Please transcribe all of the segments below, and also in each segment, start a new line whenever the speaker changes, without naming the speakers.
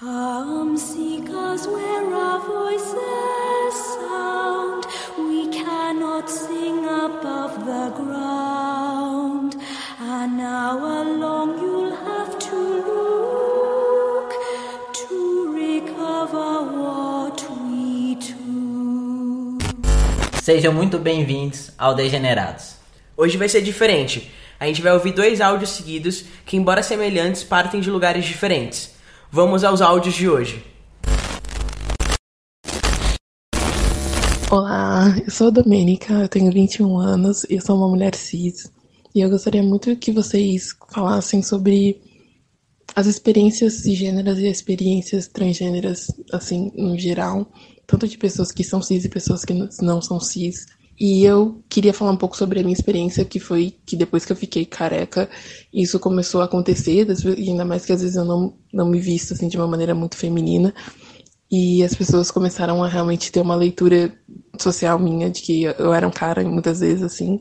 Come seek us where our voices sound. We cannot sing above the ground. An hour long you'll have to look to recover what we took.
Sejam muito bem-vindos ao Degenerados.
Hoje vai ser diferente. A gente vai ouvir dois áudios seguidos que, embora semelhantes, partem de lugares diferentes. Vamos aos áudios de hoje.
Olá, eu sou a Domênica, eu tenho 21 anos e eu sou uma mulher cis. E eu gostaria muito que vocês falassem sobre as experiências cisgêneras e experiências transgêneras, assim, no geral, tanto de pessoas que são cis e pessoas que não são cis. E eu queria falar um pouco sobre a minha experiência, que foi que depois que eu fiquei careca, isso começou a acontecer, ainda mais que às vezes eu não, não me visto assim de uma maneira muito feminina. E as pessoas começaram a realmente ter uma leitura social minha de que eu era um cara muitas vezes assim,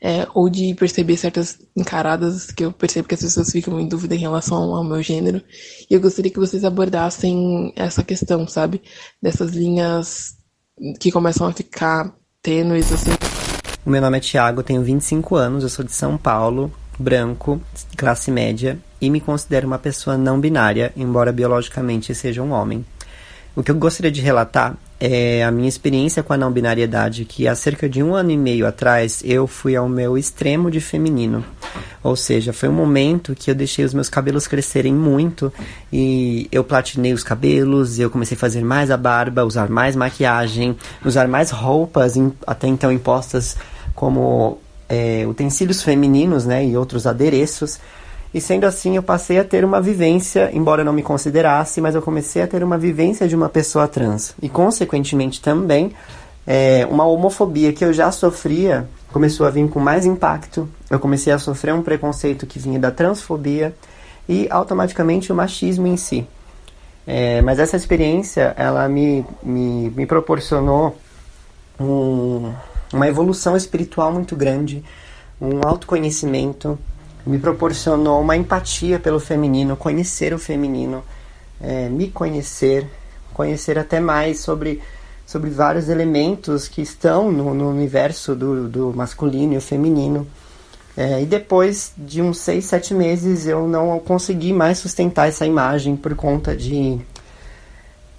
é, ou de perceber certas encaradas que eu percebo que as pessoas ficam em dúvida em relação ao meu gênero. E eu gostaria que vocês abordassem essa questão, sabe? Dessas linhas que começam a ficar tênues, assim.
O meu nome é Thiago, tenho 25 anos, eu sou de São Paulo, branco, classe média e me considero uma pessoa não binária, embora biologicamente seja um homem. O que eu gostaria de relatar é a minha experiência com a não binariedade, que há cerca de um ano e meio atrás eu fui ao meu extremo de feminino. Ou seja, foi um momento que eu deixei os meus cabelos crescerem muito e eu platinei os cabelos, eu comecei a fazer mais a barba, usar mais maquiagem, usar mais roupas até então impostas como é, utensílios femininos né, e outros adereços. E sendo assim, eu passei a ter uma vivência, embora eu não me considerasse, mas eu comecei a ter uma vivência de uma pessoa trans. E, consequentemente, também, é, uma homofobia que eu já sofria começou a vir com mais impacto. Eu comecei a sofrer um preconceito que vinha da transfobia e, automaticamente, o machismo em si. É, mas essa experiência, ela me, me, me proporcionou um, uma evolução espiritual muito grande, um autoconhecimento, me proporcionou uma empatia pelo feminino, conhecer o feminino, é, me conhecer, conhecer até mais sobre, sobre vários elementos que estão no, no universo do, do masculino e o feminino. É, e depois de uns seis, sete meses eu não consegui mais sustentar essa imagem por conta de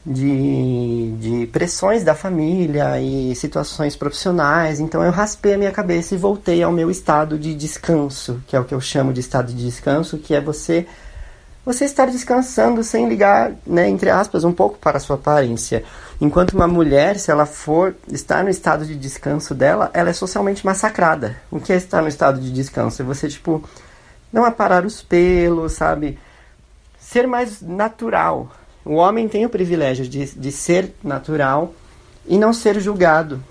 de, de pressões da família e situações profissionais. Então eu raspei a minha cabeça e voltei ao meu estado de descanso, que é o que eu chamo de estado de descanso, que é você você estar descansando sem ligar, né, entre aspas, um pouco para a sua aparência. Enquanto uma mulher, se ela for estar no estado de descanso dela, ela é socialmente massacrada. O que é estar no estado de descanso? É você, tipo, não aparar os pelos, sabe? Ser mais natural, o homem tem o privilégio de, de ser natural e não ser julgado.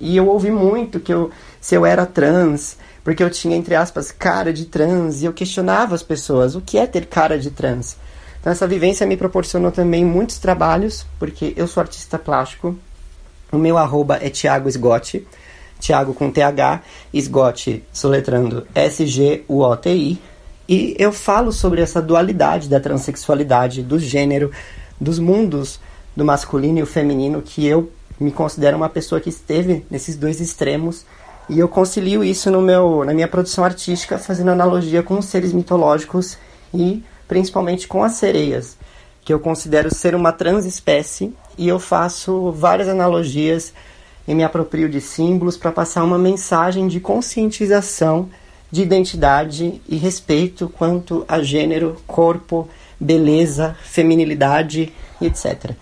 E eu ouvi muito que eu, se eu era trans, porque eu tinha, entre aspas, cara de trans, e eu questionava as pessoas, o que é ter cara de trans? Então essa vivência me proporcionou também muitos trabalhos, porque eu sou artista plástico, o meu arroba é Thiago Esgote, Thiago com TH, Esgote soletrando S-G-U-O-T-I, e eu falo sobre essa dualidade da transexualidade, do gênero, dos mundos do masculino e o feminino, que eu me considero uma pessoa que esteve nesses dois extremos. E eu concilio isso no meu, na minha produção artística, fazendo analogia com os seres mitológicos e principalmente com as sereias, que eu considero ser uma transespécie. E eu faço várias analogias e me aproprio de símbolos para passar uma mensagem de conscientização de identidade e respeito quanto a gênero, corpo, beleza, feminilidade e etc.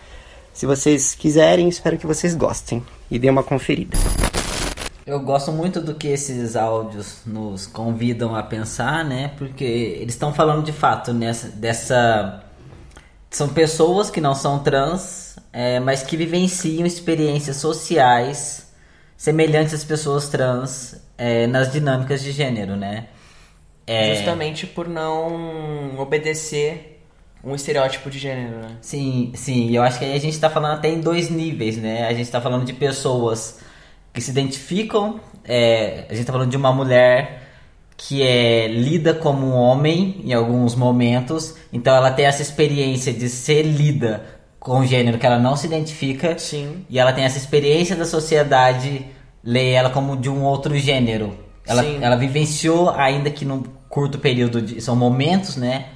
Se vocês quiserem, espero que vocês gostem e dêem uma conferida.
Eu gosto muito do que esses áudios nos convidam a pensar, né? Porque eles estão falando de fato nessa, dessa. São pessoas que não são trans, é, mas que vivenciam experiências sociais semelhantes às pessoas trans é, nas dinâmicas de gênero, né?
É... Justamente por não obedecer um estereótipo de gênero, né?
Sim, sim. Eu acho que aí a gente tá falando até em dois níveis, né? A gente tá falando de pessoas que se identificam, é, a gente tá falando de uma mulher que é lida como um homem em alguns momentos, então ela tem essa experiência de ser lida com um gênero que ela não se identifica,
Sim.
e ela tem essa experiência da sociedade ler ela como de um outro gênero. Ela,
Sim.
ela vivenciou, ainda que num curto período, de, são momentos, né?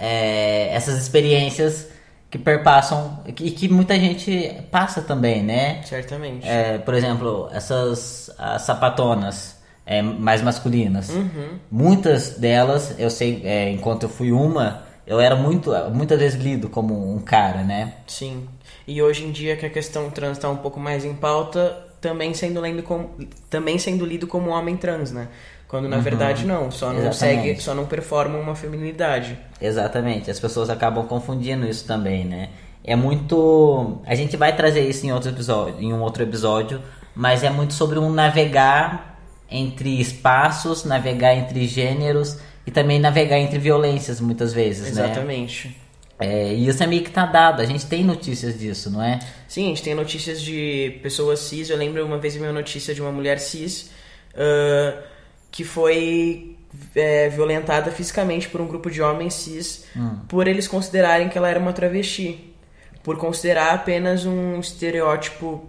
é, essas experiências que perpassam e que, que muita gente passa também, né?
Certamente.
É, por exemplo, essas as sapatonas é, mais masculinas.
Uhum.
Muitas delas, eu sei, é, enquanto eu fui uma, eu era muito, muitas vezes lido como um cara, né?
Sim. E hoje em dia que a questão trans está um pouco mais em pauta, também sendo, lido como, também sendo lido como homem trans, né? Quando na verdade não, só não
Uhum. Exatamente.
segue, só não performa uma feminilidade.
Exatamente, as pessoas acabam confundindo isso também, né? É muito. A gente vai trazer isso em outro episódio, em um outro episódio, mas é muito sobre um navegar entre espaços, navegar entre gêneros e também navegar entre violências muitas vezes, né?
Exatamente.
É, e isso é meio que tá dado, a gente tem notícias disso, não é?
Sim, a gente tem notícias de pessoas cis. Eu lembro uma vez vi uma notícia de uma mulher cis ah, que foi é, violentada fisicamente por um grupo de homens cis por eles considerarem que ela era uma travesti. Por considerar apenas um estereótipo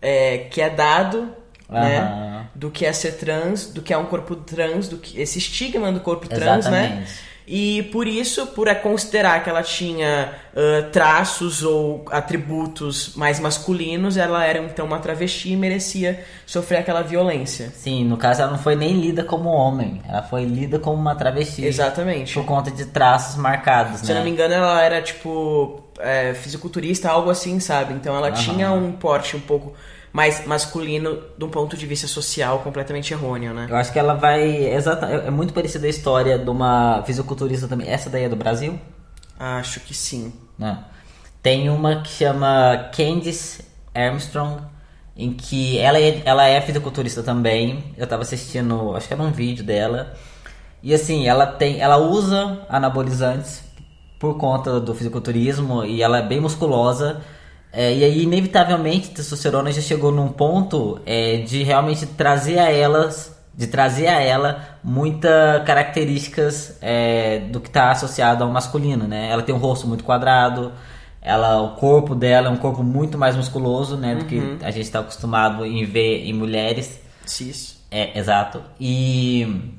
é, que é dado, né?
Aham.
Do que é ser trans, do que é um corpo trans, do que esse estigma do corpo trans, né?
Exatamente.
E por isso, por é considerar que ela tinha ah, traços ou atributos mais masculinos, ela era então uma travesti e merecia sofrer aquela violência.
Sim, no caso ela não foi nem lida como homem, ela foi lida como uma travesti.
Exatamente.
Por conta de traços marcados,
Se
né?
eu não me engano, ela era tipo é, fisiculturista, algo assim, sabe? Então ela tinha um porte um pouco mais masculino de um ponto de vista social completamente errôneo, né?
Eu acho que ela vai. Exata, é é muito parecida a história de uma fisiculturista também. Essa daí é do Brasil?
Acho que sim.
Não. Tem uma que chama Candice Armstrong, em que ela é, ela é fisiculturista também. Eu tava assistindo, acho que era um vídeo dela. E assim, ela tem. Ela usa anabolizantes por conta do fisiculturismo e ela é bem musculosa. É, e aí, inevitavelmente, a testosterona já chegou num ponto é, de realmente trazer a elas, de trazer a ela muitas características é, do que está associado ao masculino, né? Ela tem um rosto muito quadrado, ela, o corpo dela é um corpo muito mais musculoso, né? Do que a gente está acostumado em ver em mulheres.
Cis.
É, exato. E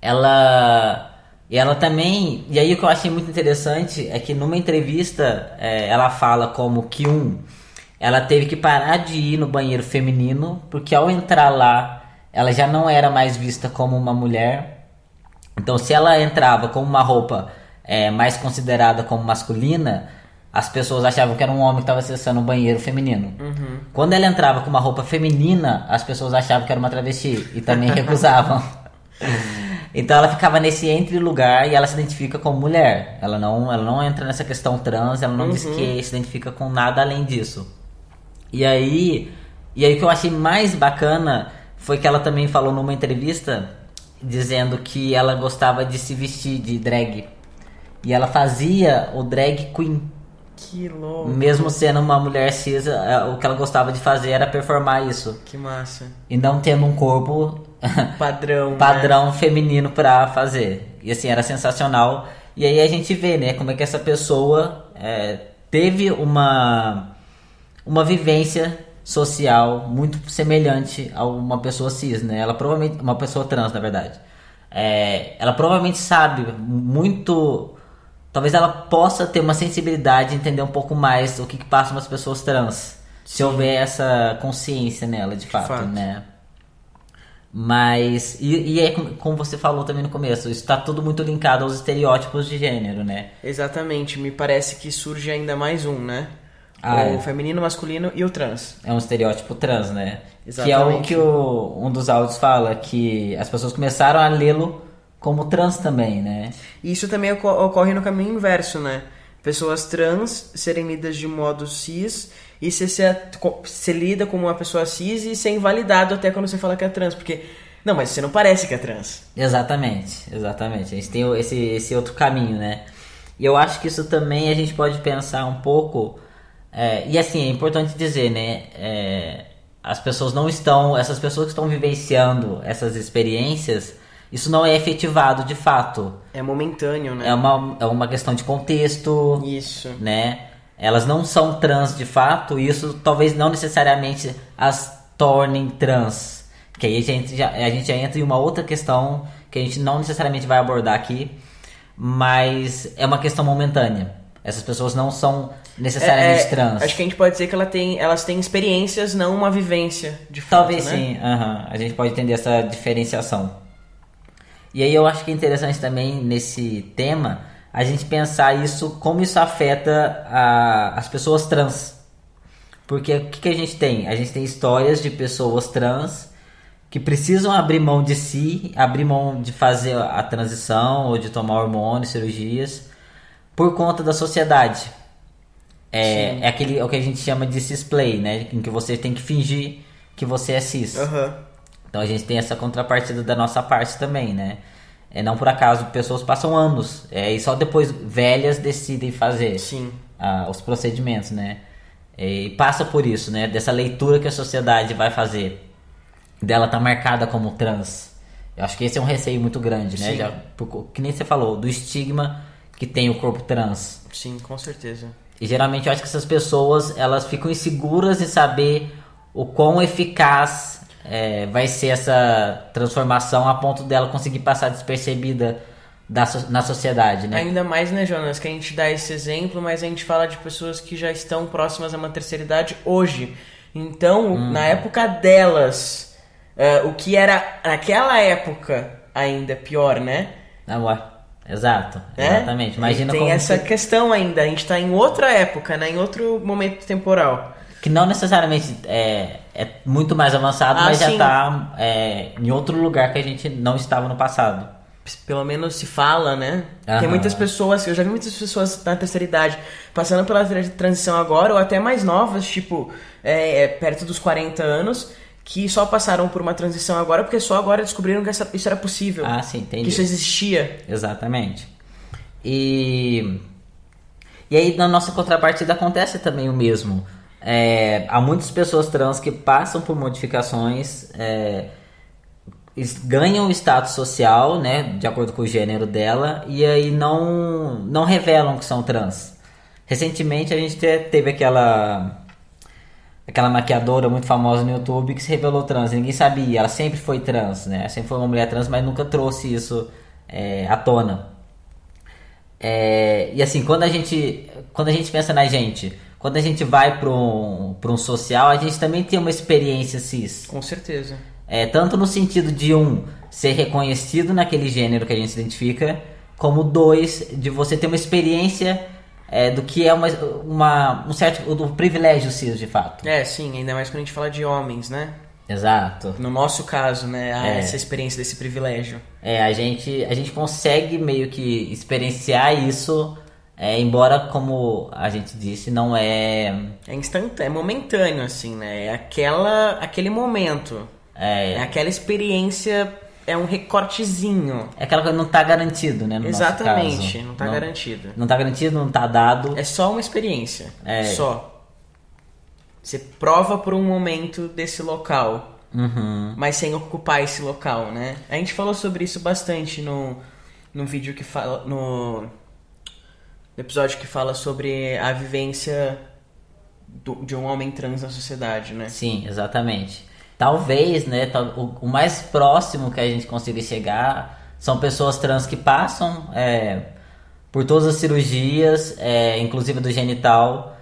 ela e ela também e aí o que eu achei muito interessante é que numa entrevista é, ela fala como que um ela teve que parar de ir no banheiro feminino porque ao entrar lá ela já não era mais vista como uma mulher então se ela entrava com uma roupa é, mais considerada como masculina as pessoas achavam que era um homem que estava acessando um banheiro feminino. Quando ela entrava com uma roupa feminina, as pessoas achavam que era uma travesti e também recusavam. Então ela ficava nesse entre lugar e ela se identifica como mulher. Ela não, ela não entra nessa questão trans, ela não diz que se identifica com nada além disso. E aí, e aí o que eu achei mais bacana foi que ela também falou numa entrevista dizendo que ela gostava de se vestir de drag. E ela fazia o drag queen.
Que louco.
Mesmo sendo uma mulher cis, eh, o que ela gostava de fazer era performar isso.
Que massa.
E não tendo um corpo
Padrão. né?
padrão feminino pra fazer. E assim, era sensacional. E aí a gente vê, né, como é que essa pessoa é, teve uma, uma vivência social muito semelhante a uma pessoa cis, né? Ela provavelmente, uma pessoa trans, na verdade. É, ela provavelmente sabe muito. Talvez ela possa ter uma sensibilidade, entender um pouco mais o que, que passa nas pessoas trans. Se houver essa consciência nela, de fato,
fato.
né? Mas, e, e é como- você falou também no começo, isso tá tudo muito linkado aos estereótipos de gênero, né?
Exatamente. Me parece que surge ainda mais um, né?
Ah,
o
é.
feminino, masculino e o trans.
É um estereótipo trans, né? Que é o
Exatamente.
que o, um dos áudios fala, que as pessoas começaram a lê-lo como trans também, né?
E isso também oco- ocorre no caminho inverso, né? Pessoas trans serem lidas de modo cis e você ser, ser lida como uma pessoa cis e ser invalidado até quando você fala que é trans. Porque, não, mas você não parece que é trans.
Exatamente, exatamente. A gente tem esse, esse outro caminho, né? E eu acho que isso também a gente pode pensar um pouco. é, e assim, é importante dizer, né? é, as pessoas não estão. Essas pessoas que estão vivenciando essas experiências, isso não é efetivado de fato.
É momentâneo, né?
É uma, é uma questão de contexto,
Isso.
né? Elas não são trans de fato, e isso talvez não necessariamente as tornem trans. Que aí a gente, já, a gente já entra em uma outra questão que a gente não necessariamente vai abordar aqui, mas é uma questão momentânea. Essas pessoas não são necessariamente
É, é,
trans.
Acho que a gente pode dizer que ela tem, elas têm experiências, não uma vivência, de fato,
Talvez
né?
sim, aham. a gente pode entender essa diferenciação. E aí eu acho que é interessante também nesse tema a gente pensar isso, como isso afeta a- as pessoas trans. Porque o que, que a gente tem? A gente tem histórias de pessoas trans que precisam abrir mão de si, abrir mão de fazer a transição ou de tomar hormônios, cirurgias, por conta da sociedade. É, é aquele é o que a gente chama de cisplay, né? Em que você tem que fingir que você é cis.
Aham.
Então a gente tem essa contrapartida da nossa parte também, né? É, não por acaso pessoas passam anos é, e só depois velhas decidem fazer
Sim.
ah, os procedimentos, né? É, E passa por isso, né? Dessa leitura que a sociedade vai fazer dela tá marcada como trans. Eu acho que esse é um receio muito grande, né? Já, por- que nem você falou, do estigma que tem o corpo trans.
Sim, com certeza.
E geralmente eu acho que essas pessoas elas ficam inseguras em saber o quão eficaz é, vai ser essa transformação a ponto dela conseguir passar despercebida da na sociedade, né?
Ainda mais, né, Jonas, que a gente dá esse exemplo, mas a gente fala de pessoas que já estão próximas a uma terceira idade hoje. Então,
Hum.
na época delas, é, o que era naquela época ainda pior, né?
Ah, ué. Exato,
É?
exatamente. Imagina
Tem
como
essa
que,
questão ainda. A gente tá em outra época, né? Em outro momento temporal.
que não necessariamente é, é muito mais avançado,
Ah,
mas já
sim.
tá é, em outro lugar que a gente não estava no passado.
Pelo menos se fala, né?
Aham.
Tem muitas pessoas, eu já vi muitas pessoas na terceira idade passando pela tra- transição agora, ou até mais novas, tipo, é, é, perto dos 40 anos, que só passaram por uma transição agora, porque só agora descobriram que essa- isso era possível.
Ah, sim, entendi.
que isso existia.
Exatamente. E, e aí na nossa contrapartida acontece também o mesmo. É, há muitas pessoas trans que passam por modificações, é, ganham status social, né, de acordo com o gênero dela, e aí não, não revelam que são trans. Recentemente a gente te- teve aquela aquela maquiadora muito famosa no YouTube que se revelou trans. Ninguém sabia, ela sempre foi trans, né? Sempre foi uma mulher trans, mas nunca trouxe isso é, à tona. É, e assim, quando a gente quando a gente pensa na gente, quando a gente vai para um, pra um social, a gente também tem uma experiência cis.
Com certeza.
É, tanto no sentido de um ser reconhecido naquele gênero que a gente se identifica, como dois de você ter uma experiência é, do que é uma, uma um certo do privilégio cis de fato.
É, sim, ainda mais quando a gente fala de homens, né?
Exato.
No nosso caso, né? há
É.
Essa experiência desse privilégio.
É, a gente a gente consegue meio que experienciar isso, é, embora como a gente disse não é
É instantâneo, é momentâneo, assim, né? É aquela, aquele momento.
é,
É aquela experiência, é um recortezinho.
é aquela coisa que não tá garantido, né? No
Exatamente, não tá garantido.
Não tá garantido, não tá dado.
É só uma experiência.
É.
Só. Você prova por um momento desse local,
Uhum.
mas sem ocupar esse local, né? A gente falou sobre isso bastante no, no vídeo que fala. No episódio que fala sobre a vivência do- de um homem trans na sociedade, né?
Sim, exatamente. Talvez, né, o, o mais próximo que a gente consiga chegar são pessoas trans que passam é, por todas as cirurgias, é, inclusive do genital,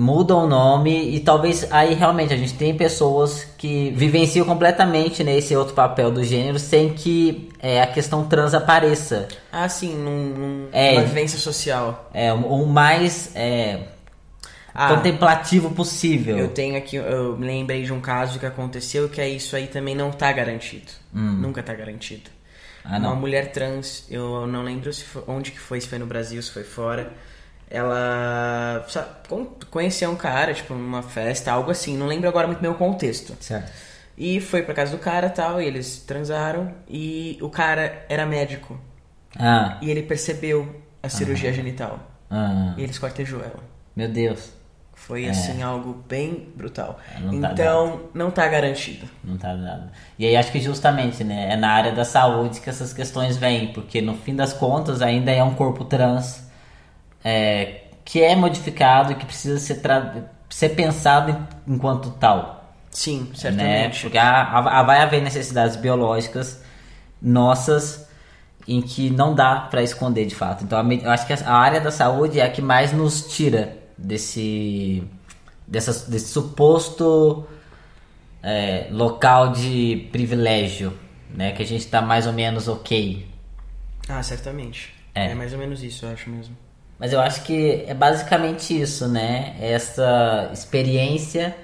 mudam o nome e talvez aí realmente a gente tem pessoas que vivenciam completamente nesse outro papel do gênero sem que é, a questão trans apareça.
Ah, sim, num, num,
É.
numa vivência social.
É, o mais é,
Ah,
contemplativo possível.
Eu tenho aqui, eu me lembrei de um caso que aconteceu que é isso aí também não tá garantido. Nunca tá garantido.
Ah.
Uma mulher trans, eu não lembro se foi- onde que foi, se foi no Brasil, se foi fora. Ela conheceu um cara, tipo, numa festa, algo assim, não lembro agora muito bem o contexto.
Certo.
E foi pra casa do cara tal, e eles transaram, e o cara era médico.
Ah,
E ele percebeu a cirurgia genital.
ah,
E ele esquartejou ela.
meu Deus.
Foi assim algo bem brutal.
É, não tá
então, não tá garantido.
Não tá nada. E aí acho que justamente, né, é na área da saúde que essas questões vêm, porque no fim das contas ainda é um corpo trans é, que é modificado e que precisa ser, ser pensado em- enquanto tal.
Sim,
né?
certamente.
Porque há- há- vai haver necessidades biológicas nossas em que não dá para esconder de fato. Então eu acho que a área da saúde é a que mais nos tira desse dessa, desse suposto é, local de privilégio, né? Que a gente tá mais ou menos ok.
Ah, certamente.
É.
É. mais ou menos isso, eu acho mesmo.
Mas eu acho que é basicamente isso, né? Essa experiência,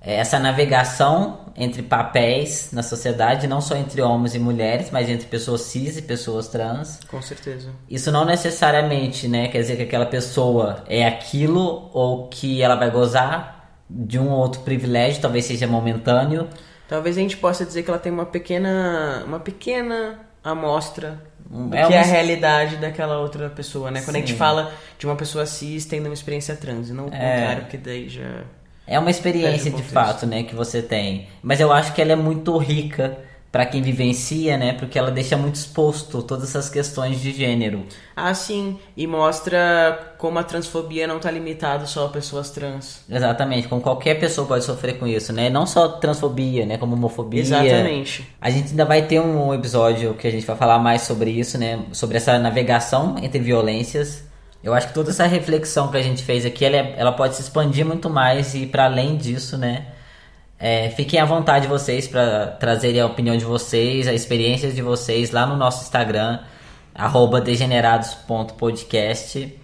é, essa navegação entre papéis na sociedade, não só entre homens e mulheres, mas entre pessoas cis e pessoas trans.
Com certeza.
Isso não necessariamente, né, quer dizer que aquela pessoa é aquilo ou que ela vai gozar de um ou outro privilégio, talvez seja momentâneo.
Talvez a gente possa dizer que ela tem uma pequena, uma pequena amostra
é
que é a realidade daquela outra pessoa, né? Quando a gente
Sim.
fala de uma pessoa cis tendo uma experiência trans, e não o
É.
contrário, porque daí já...
É uma experiência de fato, né, que você tem. Mas eu acho que ela é muito rica para quem vivencia, né, porque ela deixa muito exposto todas essas questões de gênero.
Ah, sim, e mostra como a transfobia não tá limitada só a pessoas trans.
Exatamente, como qualquer pessoa pode sofrer com isso, né? Não só transfobia, né, como homofobia.
Exatamente.
A gente ainda vai ter um episódio que a gente vai falar mais sobre isso, né? Sobre essa navegação entre violências. Eu acho que toda essa reflexão que a gente fez aqui, ela, é- ela pode se expandir muito mais e para além disso, né? É, fiquem à vontade vocês para trazerem a opinião de vocês, a experiência de vocês lá no nosso Instagram, arroba degenerados.podcast.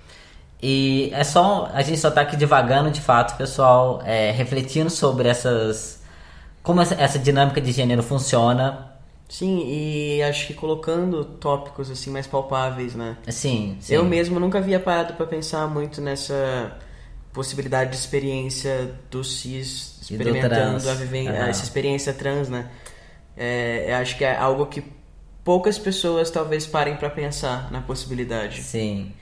E é só. A gente só tá aqui devagando de fato, pessoal, é, refletindo sobre essas. Como essa, essa dinâmica de gênero funciona.
Sim, e acho que colocando tópicos assim mais palpáveis, né?
Assim, sim.
Eu mesmo nunca havia parado pra pensar muito nessa possibilidade de experiência do cis
do
experimentando
trans.
a viven-
Aham.
essa experiência trans, né? É, eu acho que é algo que poucas pessoas talvez parem pra pensar na possibilidade.
Sim.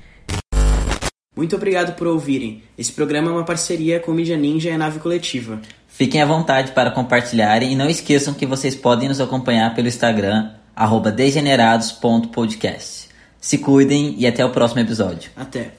Muito obrigado por ouvirem. Esse programa é uma parceria com Mídia Ninja e a Nave Coletiva.
Fiquem à vontade para compartilharem e não esqueçam que vocês podem nos acompanhar pelo Instagram, arroba degenerados.podcast. Se cuidem e até o próximo episódio.
Até.